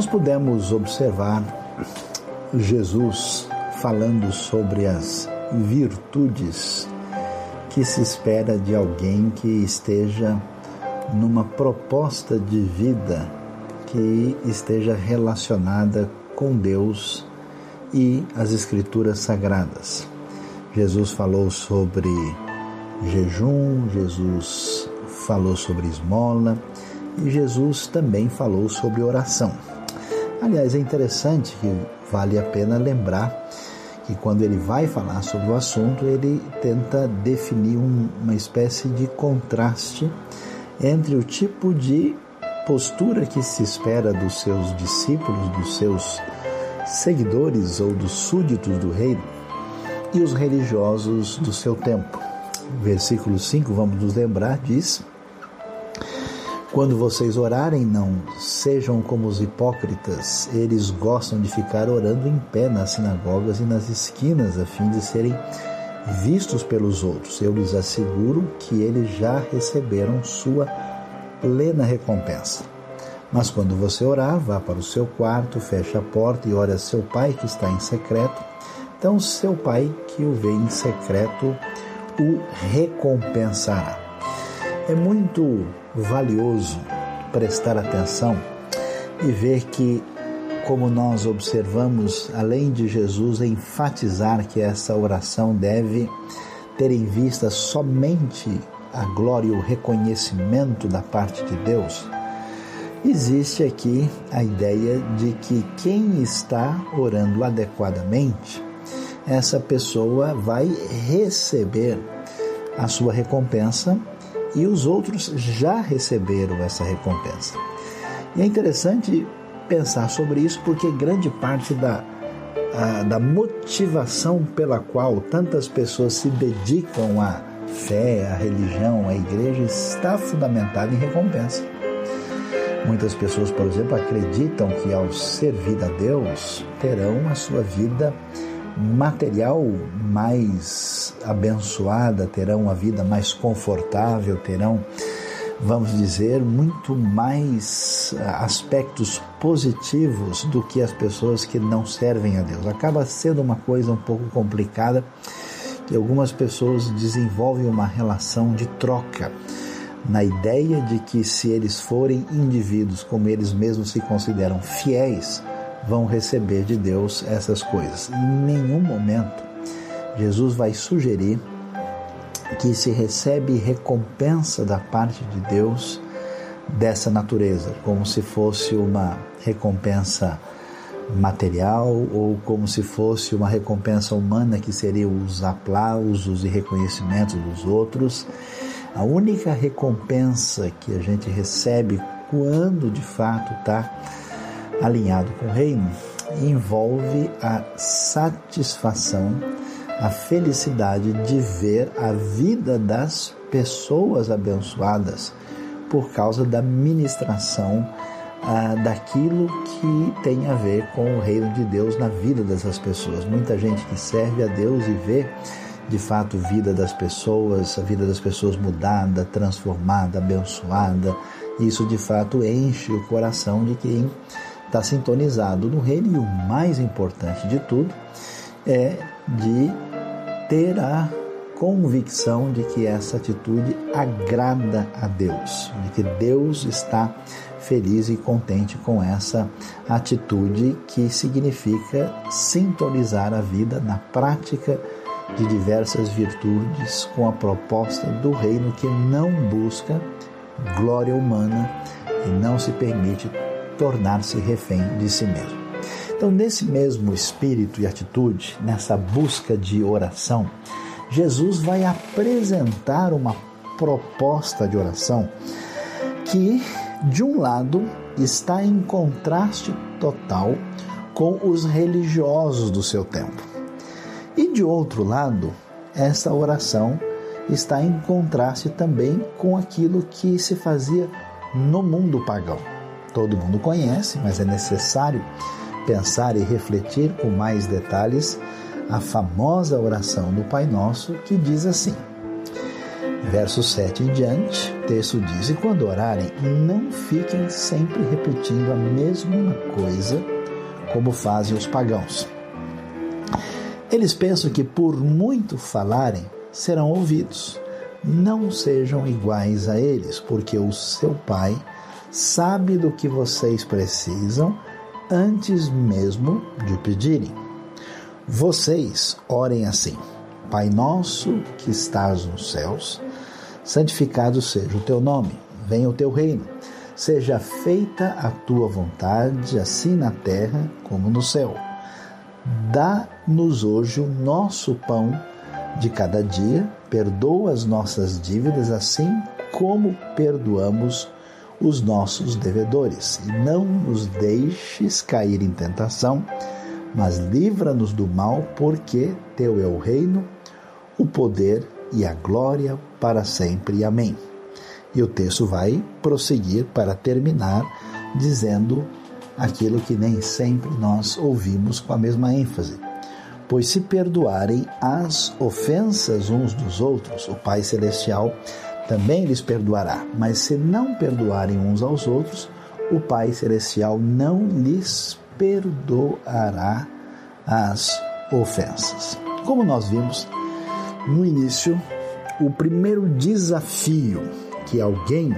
Nós pudemos observar Jesus falando sobre as virtudes que se espera de alguém que esteja numa proposta de vida que esteja relacionada com Deus e as Escrituras Sagradas. Jesus falou sobre jejum, Jesus falou sobre esmola e Jesus também falou sobre oração. Aliás, é interessante que vale a pena lembrar que quando ele vai falar sobre o assunto, ele tenta definir um, uma espécie de contraste entre o tipo de postura que se espera dos seus discípulos, dos seus seguidores ou dos súditos do reino e os religiosos do seu tempo. Versículo 5, vamos nos lembrar, diz: Quando vocês orarem, não sejam como os hipócritas, eles gostam de ficar orando em pé nas sinagogas e nas esquinas, a fim de serem vistos pelos outros. Eu lhes asseguro que eles já receberam sua plena recompensa. Mas quando você orar, vá para o seu quarto, feche a porta e ore a seu pai que está em secreto. Então, seu pai que o vê em secreto o recompensará. É muito valioso prestar atenção e ver que, como nós observamos, além de Jesus enfatizar que essa oração deve ter em vista somente a glória e o reconhecimento da parte de Deus, existe aqui a ideia de que quem está orando adequadamente, essa pessoa vai receber a sua recompensa e os outros já receberam essa recompensa. E é interessante pensar sobre isso porque grande parte da, a, da motivação pela qual tantas pessoas se dedicam à fé, à religião, à igreja, está fundamentada em recompensa. Muitas pessoas, por exemplo, acreditam que ao servir a Deus terão a sua vida material mais abençoada, terão uma vida mais confortável, terão, vamos dizer, muito mais aspectos positivos do que as pessoas que não servem a Deus. Acaba sendo uma coisa um pouco complicada que algumas pessoas desenvolvem uma relação de troca na ideia de que se eles forem indivíduos como eles mesmos se consideram fiéis, vão receber de Deus essas coisas. Em nenhum momento Jesus vai sugerir que se recebe recompensa da parte de Deus dessa natureza, como se fosse uma recompensa material ou como se fosse uma recompensa humana que seria os aplausos e reconhecimentos dos outros a única recompensa que a gente recebe quando de fato está alinhado com o reino envolve a satisfação, a felicidade de ver a vida das pessoas abençoadas por causa da ministração ah, daquilo que tem a ver com o reino de Deus na vida dessas pessoas. Muita gente que serve a Deus e vê de fato vida das pessoas, a vida das pessoas mudada, transformada, abençoada. Isso de fato enche o coração de quem está sintonizado no reino e o mais importante de tudo é de ter a convicção de que essa atitude agrada a Deus, de que Deus está feliz e contente com essa atitude que significa sintonizar a vida na prática de diversas virtudes com a proposta do reino que não busca glória humana e não se permite tornar-se refém de si mesmo. Então, nesse mesmo espírito e atitude, nessa busca de oração, Jesus vai apresentar uma proposta de oração que, de um lado, está em contraste total com os religiosos do seu tempo. E de outro lado, essa oração está em contraste também com aquilo que se fazia no mundo pagão. Todo mundo conhece, mas é necessário pensar e refletir com mais detalhes a famosa oração do Pai Nosso que diz assim: Verso 7 em diante, o texto diz: E quando orarem, não fiquem sempre repetindo a mesma coisa como fazem os pagãos. Eles pensam que por muito falarem serão ouvidos. Não sejam iguais a eles, porque o seu Pai sabe do que vocês precisam antes mesmo de pedirem. Vocês orem assim: Pai nosso que estás nos céus, santificado seja o teu nome, venha o teu reino, seja feita a tua vontade, assim na terra como no céu. Dá-nos hoje o nosso pão de cada dia, perdoa as nossas dívidas, assim como perdoamos os nossos devedores, e não nos deixes cair em tentação, mas livra-nos do mal, porque teu é o reino, o poder e a glória para sempre. Amém. E o texto vai prosseguir para terminar dizendo aquilo que nem sempre nós ouvimos com a mesma ênfase. Pois se perdoarem as ofensas uns dos outros, o Pai Celestial também lhes perdoará. Mas se não perdoarem uns aos outros, o Pai Celestial não lhes perdoará as ofensas. Como nós vimos, no início, o primeiro desafio que alguém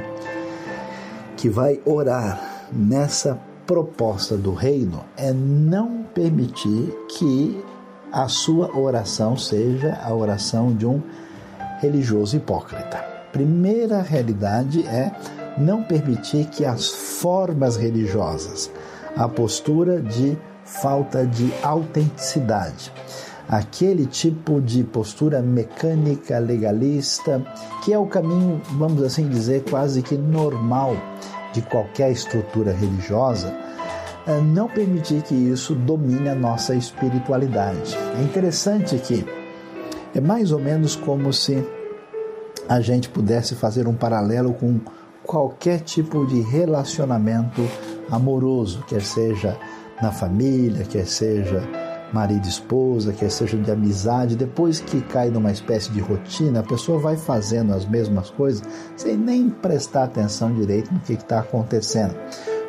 que vai orar nessa proposta do reino é não permitir que a sua oração seja a oração de um religioso hipócrita. Primeira realidade é não permitir que as formas religiosas, a postura de falta de autenticidade, aquele tipo de postura mecânica, legalista, que é o caminho, vamos assim dizer, quase que normal de qualquer estrutura religiosa, é não permitir que isso domine a nossa espiritualidade. É interessante que é mais ou menos como se a gente pudesse fazer um paralelo com qualquer tipo de relacionamento amoroso, quer seja na família, quer seja marido e esposa, quer seja de amizade, depois que cai numa espécie de rotina, a pessoa vai fazendo as mesmas coisas sem nem prestar atenção direito no que está acontecendo.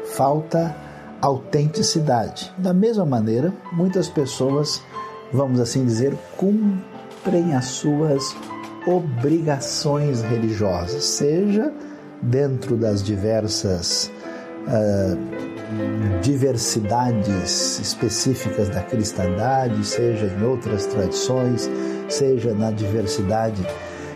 Falta autenticidade. Da mesma maneira, muitas pessoas, vamos assim dizer, cumprem as suas obrigações religiosas, seja dentro das diversas uh, diversidades específicas da cristandade, seja em outras tradições, seja na diversidade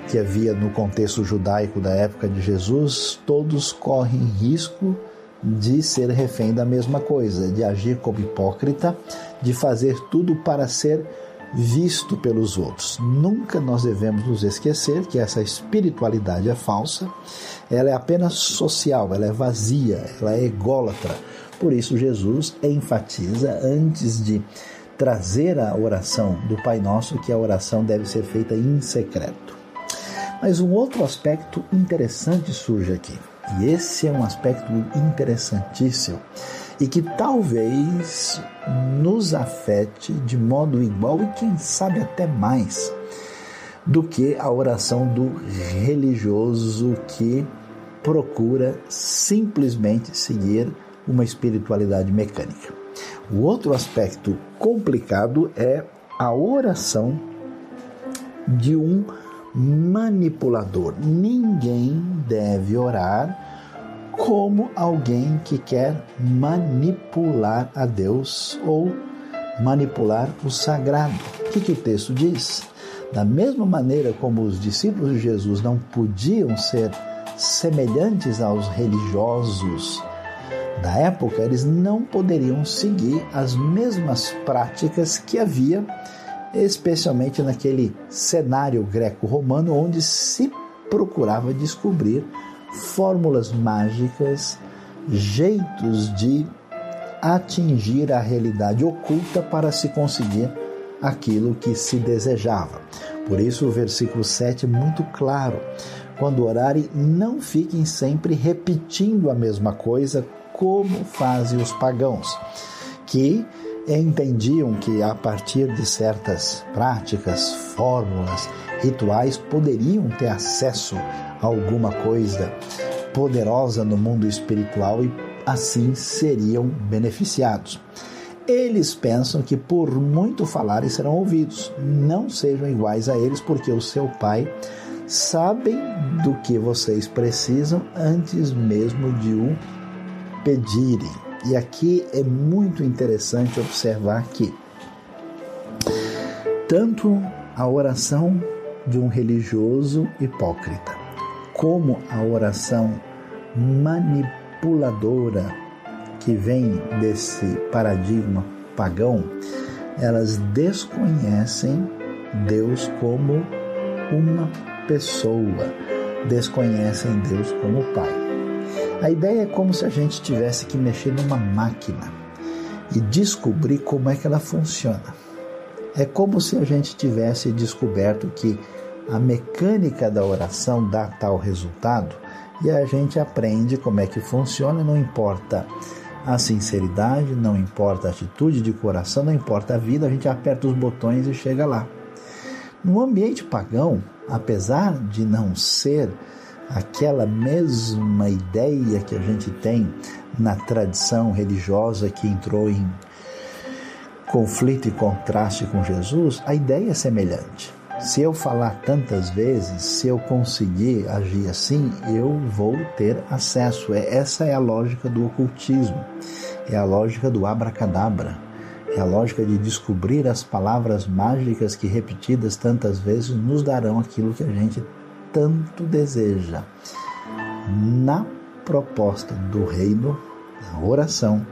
que havia no contexto judaico da época de Jesus, todos correm risco de ser refém da mesma coisa, de agir como hipócrita, de fazer tudo para ser visto pelos outros. Nunca nós devemos nos esquecer que essa espiritualidade é falsa, ela é apenas social, ela é vazia, ela é ególatra por isso, Jesus enfatiza antes de trazer a oração do Pai Nosso que a oração deve ser feita em secreto. Mas um outro aspecto interessante surge aqui, e esse é um aspecto interessantíssimo e que talvez nos afete de modo igual e quem sabe até mais do que a oração do religioso que procura simplesmente seguir uma espiritualidade mecânica. O outro aspecto complicado é a oração de um manipulador. Ninguém deve orar como alguém que quer manipular a Deus ou manipular o sagrado. O que, que o texto diz? Da mesma maneira como os discípulos de Jesus não podiam ser semelhantes aos religiosos da época, eles não poderiam seguir as mesmas práticas que havia, especialmente naquele cenário greco-romano, onde se procurava descobrir fórmulas mágicas, jeitos de atingir a realidade oculta para se conseguir aquilo que se desejava. Por isso, o versículo 7 é muito claro. Quando orarem, não fiquem sempre repetindo a mesma coisa, como fazem os pagãos, que entendiam que a partir de certas práticas, fórmulas, rituais poderiam ter acesso a alguma coisa poderosa no mundo espiritual e assim seriam beneficiados. Eles pensam que por muito falarem serão ouvidos. Não sejam iguais a eles, porque o seu pai sabem do que vocês precisam antes mesmo de o pedirem. E aqui é muito interessante observar que tanto a oração de um religioso hipócrita, como a oração manipuladora que vem desse paradigma pagão, elas desconhecem Deus como uma pessoa, desconhecem Deus como Pai. A ideia é como se a gente tivesse que mexer numa máquina e descobrir como é que ela funciona. É como se a gente tivesse descoberto que a mecânica da oração dá tal resultado e a gente aprende como é que funciona, não importa a sinceridade, não importa a atitude de coração, não importa a vida, a gente aperta os botões e chega lá. No ambiente pagão, apesar de não ser aquela mesma ideia que a gente tem na tradição religiosa que entrou em conflito e contraste com Jesus, a ideia é semelhante. Se eu falar tantas vezes, se eu conseguir agir assim, eu vou ter acesso. É, essa é a lógica do ocultismo, é a lógica do abracadabra, é a lógica de descobrir as palavras mágicas que, repetidas tantas vezes, nos darão aquilo que a gente tanto deseja. Na proposta do reino, a oração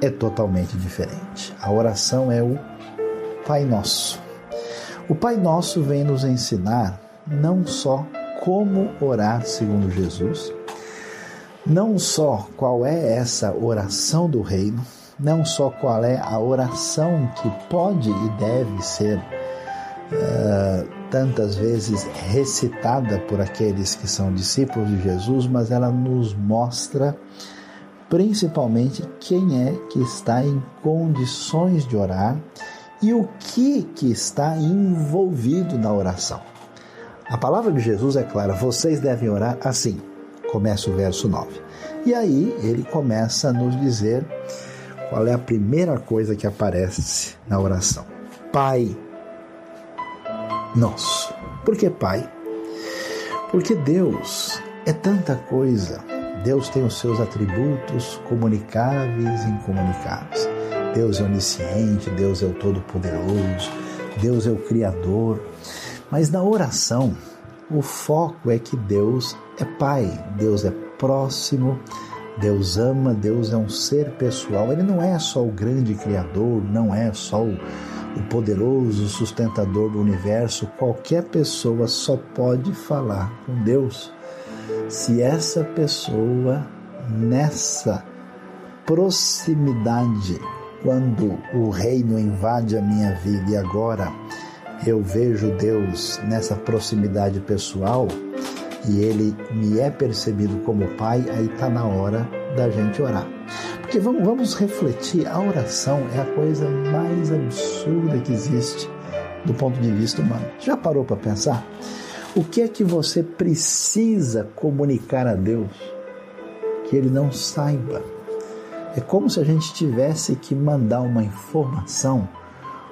é totalmente diferente. A oração é o Pai Nosso. O Pai Nosso vem nos ensinar não só como orar segundo Jesus, não só qual é essa oração do reino, não só qual é a oração que pode e deve ser uh, tantas vezes recitada por aqueles que são discípulos de Jesus, mas ela nos mostra principalmente quem é que está em condições de orar e o que que está envolvido na oração. A palavra de Jesus é clara, vocês devem orar assim. Começa o verso 9. E aí ele começa a nos dizer qual é a primeira coisa que aparece na oração. Pai nosso. Por que Pai? Porque Deus é tanta coisa Deus tem os seus atributos comunicáveis e incomunicáveis. Deus é onisciente, Deus é o Todo-Poderoso, Deus é o Criador. Mas na oração, o foco é que Deus é Pai, Deus é próximo, Deus ama, Deus é um ser pessoal. Ele não é só o grande Criador, não é só o, o poderoso sustentador do universo. Qualquer pessoa só pode falar com Deus se essa pessoa nessa proximidade, quando o reino invade a minha vida e agora eu vejo Deus nessa proximidade pessoal e ele me é percebido como Pai, aí está na hora da gente orar. Porque vamos, vamos refletir, a oração é a coisa mais absurda que existe do ponto de vista humano. Já parou para pensar? O que é que você precisa comunicar a Deus que ele não saiba? É como se a gente tivesse que mandar uma informação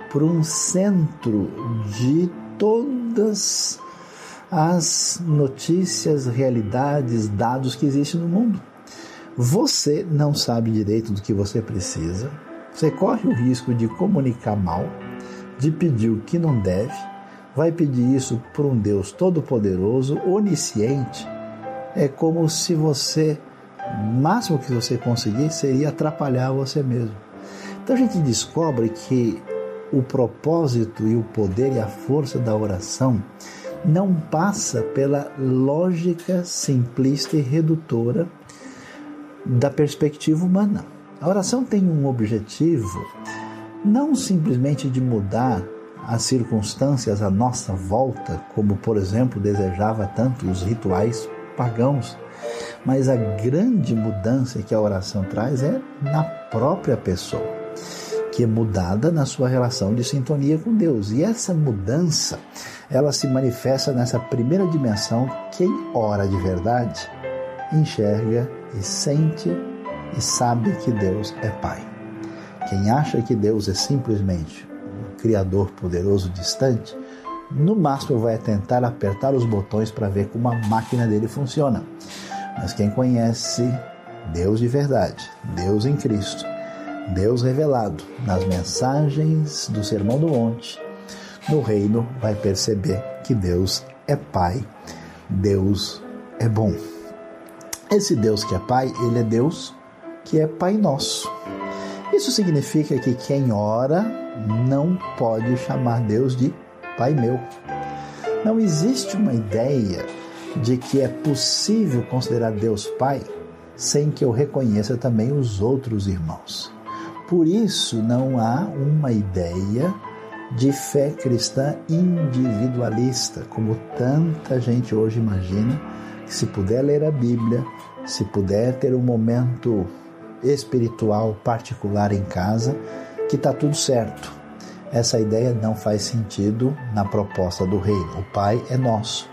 para um centro de todas as notícias, realidades, dados que existem no mundo. Você não sabe direito do que você precisa, você corre o risco de comunicar mal, de pedir o que não deve vai pedir isso para um Deus todo-poderoso, onisciente, é como se você, o máximo que você conseguir seria atrapalhar você mesmo. Então a gente descobre que o propósito e o poder e a força da oração não passa pela lógica simplista e redutora da perspectiva humana. A oração tem um objetivo não simplesmente de mudar as circunstâncias à nossa volta, como por exemplo desejava tanto os rituais pagãos, mas a grande mudança que a oração traz é na própria pessoa. que é mudada na sua relação de sintonia com Deus. E essa mudança, ela se manifesta nessa primeira dimensão. Quem ora de verdade, enxerga e sente e sabe que Deus é Pai. Quem acha que Deus é simplesmente um Criador poderoso distante, no máximo vai tentar apertar os botões para ver como a máquina dele funciona. Mas quem conhece Deus de verdade, Deus em Cristo, Deus revelado nas mensagens do Sermão do Monte, no reino vai perceber que Deus é Pai, Deus é bom. Esse Deus que é Pai, ele é Deus que é Pai nosso. Isso significa que quem ora não pode chamar Deus de Pai meu. Não existe uma ideia de que é possível considerar Deus Pai sem que eu reconheça também os outros irmãos. Por isso, não há uma ideia de fé cristã individualista, como tanta gente hoje imagina, se puder ler a Bíblia, se puder ter um momento espiritual particular em casa, que está tudo certo. Essa ideia não faz sentido na proposta do reino. O Pai é nosso.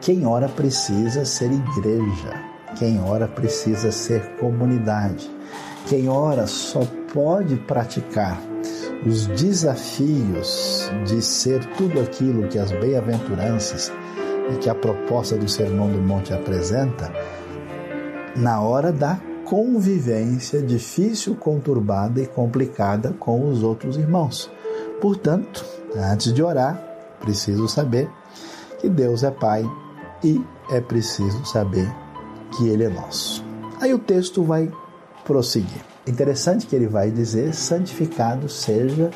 Quem ora precisa ser igreja. Quem ora precisa ser comunidade. Quem ora só pode praticar os desafios de ser tudo aquilo que as bem-aventuranças e que a proposta do Sermão do Monte apresenta na hora da convivência difícil, conturbada e complicada com os outros irmãos. Portanto, antes de orar, preciso saber que Deus é Pai e é preciso saber que Ele é nosso. Aí o texto vai prosseguir. Interessante que ele vai dizer: santificado seja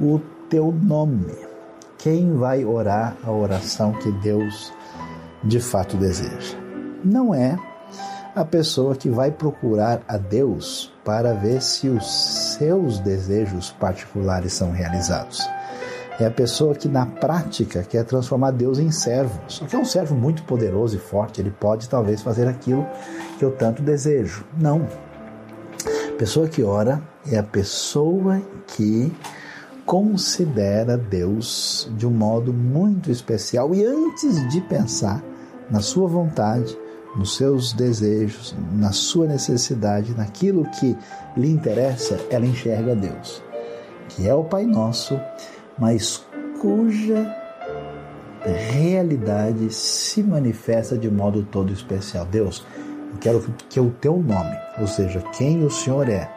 o teu nome. Quem vai orar a oração que Deus de fato deseja? Não é a pessoa que vai procurar a Deus para ver se os seus desejos particulares são realizados. É a pessoa que na prática quer transformar Deus em servo. Só que é um servo muito poderoso e forte, ele pode talvez fazer aquilo que eu tanto desejo. Não, pessoa que ora é a pessoa que considera Deus de um modo muito especial e antes de pensar na sua vontade, nos seus desejos, na sua necessidade, naquilo que lhe interessa, ela enxerga Deus, que é o Pai Nosso, mas cuja realidade se manifesta de modo todo especial. Deus, eu quero que o teu nome, ou seja, quem o Senhor é,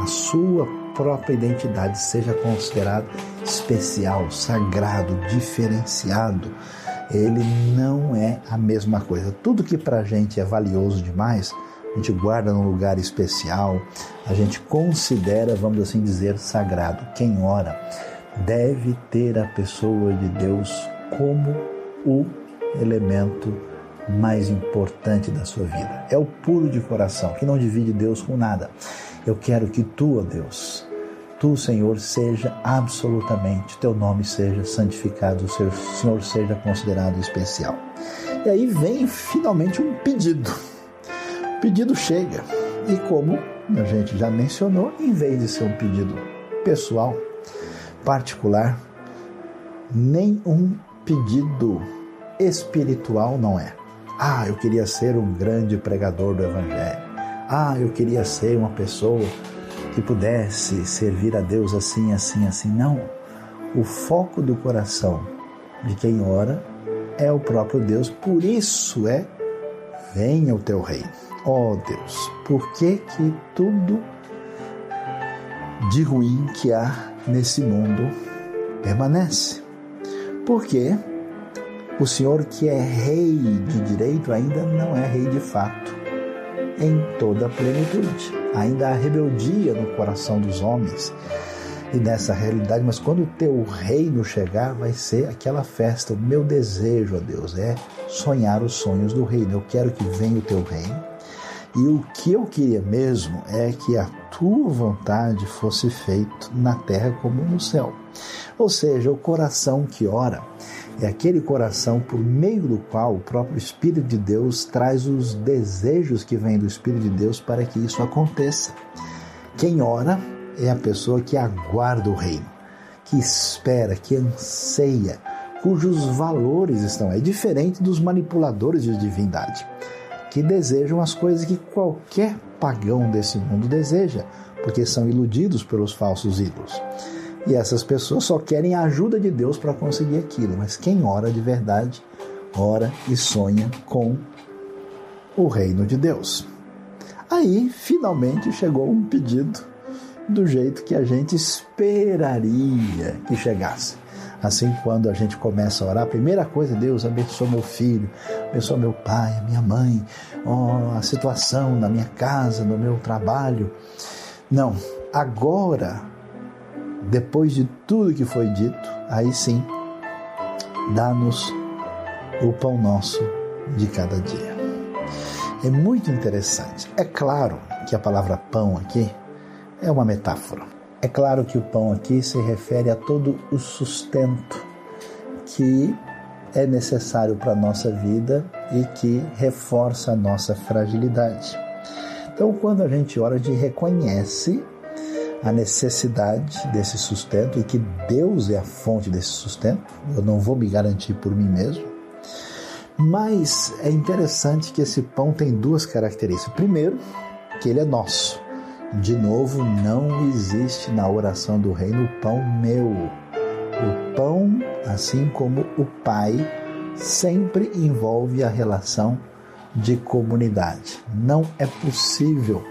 a sua própria identidade seja considerado especial, sagrado, diferenciado. Ele não é a mesma coisa. Tudo que para a gente é valioso demais, a gente guarda num lugar especial, a gente considera, vamos assim dizer, sagrado. Quem ora deve ter a pessoa de Deus como o elemento mais importante da sua vida. É o puro de coração, que não divide Deus com nada. Eu quero que tu, ó Deus, tu, Senhor, seja absolutamente, teu nome seja santificado, o Senhor seja considerado especial. E aí vem finalmente um pedido. O pedido chega. E como a gente já mencionou, em vez de ser um pedido pessoal, particular, nem um pedido espiritual não é. Ah, eu queria ser um grande pregador do Evangelho. Ah, eu queria ser uma pessoa que pudesse servir a Deus assim, assim, assim. Não. O foco do coração de quem ora é o próprio Deus. Por isso é: venha o teu reino. Ó oh, Deus, por que que tudo de ruim que há nesse mundo permanece? Porque o Senhor, que é rei de direito, ainda não é rei de fato, em toda a plenitude. Ainda há rebeldia no coração dos homens e nessa realidade, mas quando o teu reino chegar, vai ser aquela festa. O meu desejo, ó Deus, é sonhar os sonhos do reino. Eu quero que venha o teu reino. E o que eu queria mesmo é que a tua vontade fosse feita na terra como no céu. Ou seja, o coração que ora é aquele coração por meio do qual o próprio Espírito de Deus traz os desejos que vêm do Espírito de Deus para que isso aconteça. Quem ora é a pessoa que aguarda o reino, que espera, que anseia, cujos valores estão aí, diferente dos manipuladores de divindade, que desejam as coisas que qualquer pagão desse mundo deseja, porque são iludidos pelos falsos ídolos. E essas pessoas só querem a ajuda de Deus para conseguir aquilo, mas quem ora de verdade, ora e sonha com o reino de Deus. Aí, finalmente, chegou um pedido do jeito que a gente esperaria que chegasse. Assim, quando a gente começa a orar, a primeira coisa, Deus abençoa meu filho, abençoa meu pai, minha mãe, oh, a situação na minha casa, no meu trabalho. Não, agora, depois de tudo que foi dito, aí sim, dá-nos o pão nosso de cada dia. É muito interessante. É claro que a palavra pão aqui é uma metáfora. É claro que o pão aqui se refere a todo o sustento que é necessário para a nossa vida e que reforça a nossa fragilidade. Então, quando a gente ora, a gente reconhece a necessidade desse sustento e que Deus é a fonte desse sustento. Eu não vou me garantir por mim mesmo. Mas é interessante que esse pão tem duas características. Primeiro, que ele é nosso. De novo, não existe na oração do reino o pão meu. O pão, assim como o Pai, sempre envolve a relação de comunidade. Não é possível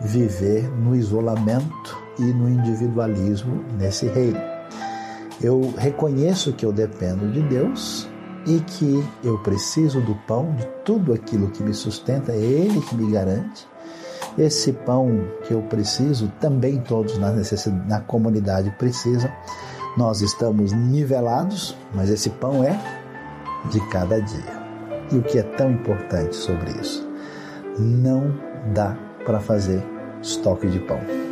viver no isolamento e no individualismo nesse reino. Eu reconheço que eu dependo de Deus e que eu preciso do pão, de tudo aquilo que me sustenta, é Ele que me garante. Esse pão que eu preciso, também todos na, na comunidade precisam. Nós estamos nivelados, mas esse pão é de cada dia. E o que é tão importante sobre isso? Não dá para fazer estoque de pão.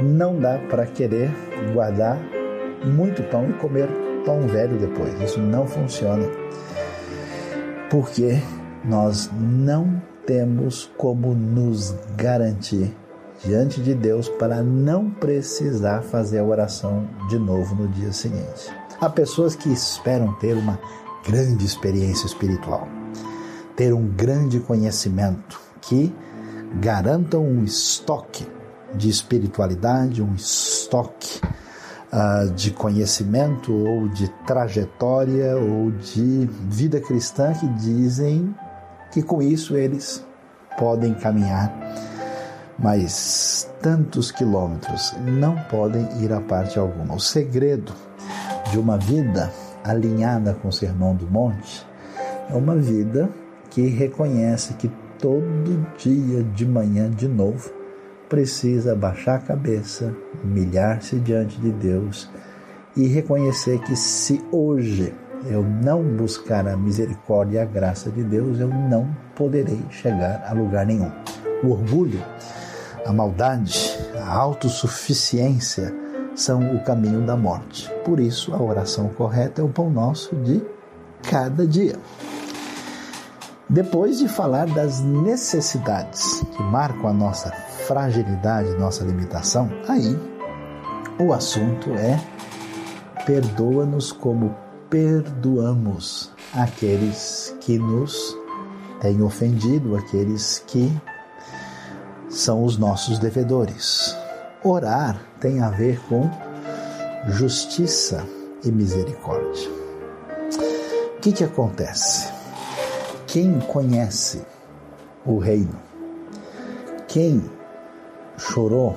Não dá para querer guardar muito pão e comer pão velho depois. Isso não funciona. Porque nós não temos como nos garantir diante de Deus para não precisar fazer a oração de novo no dia seguinte. Há pessoas que esperam ter uma grande experiência espiritual, ter um grande conhecimento que garantam um estoque de espiritualidade, um estoque uh, de conhecimento ou de trajetória ou de vida cristã que dizem que com isso eles podem caminhar mas tantos quilômetros não podem ir a parte alguma. O segredo de uma vida alinhada com o Sermão do Monte é uma vida que reconhece que todo dia de manhã, de novo, precisa baixar a cabeça, humilhar-se diante de Deus e reconhecer que se hoje eu não buscar a misericórdia e a graça de Deus, eu não poderei chegar a lugar nenhum. O orgulho, a maldade, a autossuficiência são o caminho da morte. Por isso, a oração correta é o pão nosso de cada dia. Depois de falar das necessidades que marcam a nossa fragilidade, nossa limitação, aí o assunto é perdoa-nos como perdoamos aqueles que nos têm ofendido, aqueles que são os nossos devedores. Orar tem a ver com justiça e misericórdia. O que, que acontece? Quem conhece o reino, quem chorou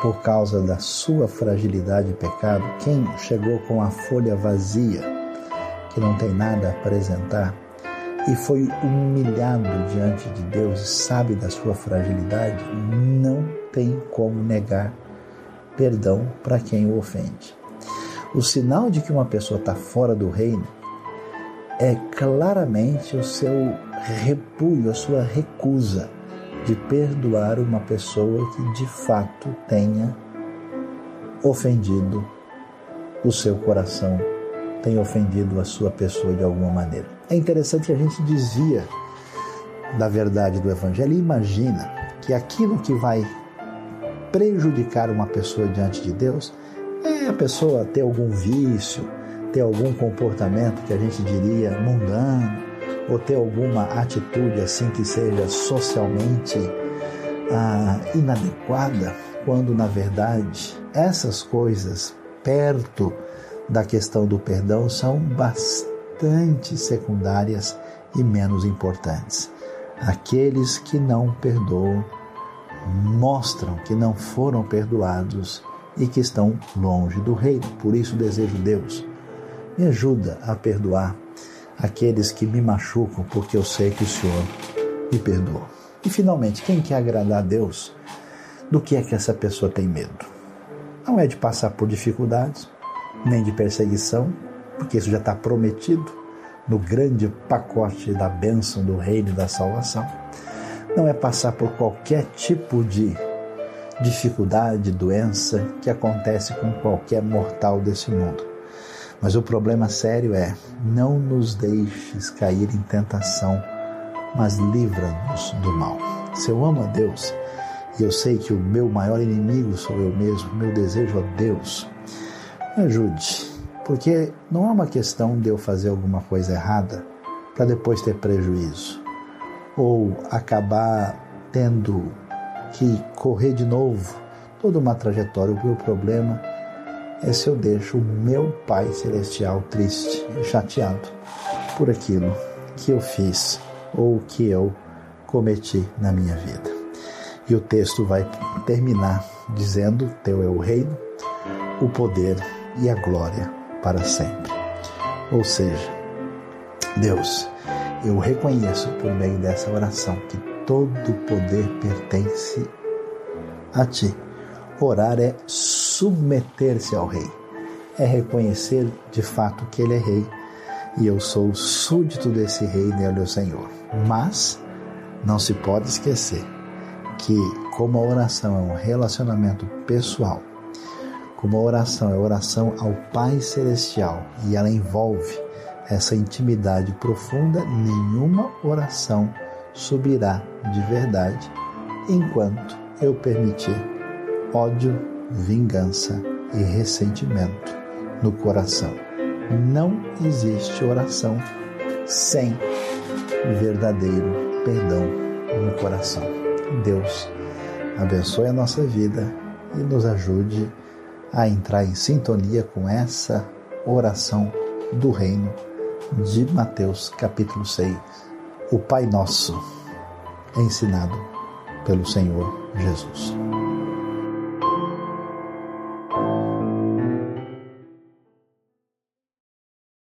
por causa da sua fragilidade e pecado, quem chegou com a folha vazia, que não tem nada a apresentar, e foi humilhado diante de Deus e sabe da sua fragilidade, não tem como negar perdão para quem o ofende. O sinal de que uma pessoa está fora do reino é claramente o seu repúdio, a sua recusa de perdoar uma pessoa que de fato tenha ofendido o seu coração, tenha ofendido a sua pessoa de alguma maneira. É interessante que a gente desvia da verdade do Evangelho e imagina que aquilo que vai prejudicar uma pessoa diante de Deus é a pessoa ter algum vício, ter algum comportamento que a gente diria mundano, ou ter alguma atitude assim que seja socialmente ah, inadequada, quando na verdade essas coisas perto da questão do perdão são bastante secundárias e menos importantes. Aqueles que não perdoam mostram que não foram perdoados e que estão longe do reino. Por isso desejo Deus, me ajuda a perdoar aqueles que me machucam, porque eu sei que o Senhor me perdoa. E finalmente, quem quer agradar a Deus, do que é que essa pessoa tem medo? Não é de passar por dificuldades, nem de perseguição, porque isso já está prometido no grande pacote da bênção do reino e da salvação. Não é passar por qualquer tipo de dificuldade, doença que acontece com qualquer mortal desse mundo. Mas o problema sério é: não nos deixes cair em tentação, mas livra-nos do mal. Se eu amo a Deus e eu sei que o meu maior inimigo sou eu mesmo, meu desejo a Deus, me ajude, porque não é uma questão de eu fazer alguma coisa errada para depois ter prejuízo ou acabar tendo que correr de novo toda uma trajetória. O meu problema é se eu deixo o meu Pai Celestial triste e chateado por aquilo que eu fiz ou que eu cometi na minha vida. E o texto vai terminar dizendo: Teu é o reino, o poder e a glória para sempre. Ou seja, Deus, eu reconheço por meio dessa oração que todo poder pertence a ti. Orar é submeter-se ao rei, é reconhecer de fato que ele é rei e eu sou súdito desse rei, nele o Senhor. Mas não se pode esquecer que, como a oração é um relacionamento pessoal, como a oração é oração ao Pai Celestial e ela envolve essa intimidade profunda, nenhuma oração subirá de verdade enquanto eu permitir ódio, vingança e ressentimento no coração. Não existe oração sem verdadeiro perdão no coração. Deus abençoe a nossa vida e nos ajude a entrar em sintonia com essa oração do reino de Mateus capítulo 6 o Pai Nosso, ensinado pelo Senhor Jesus.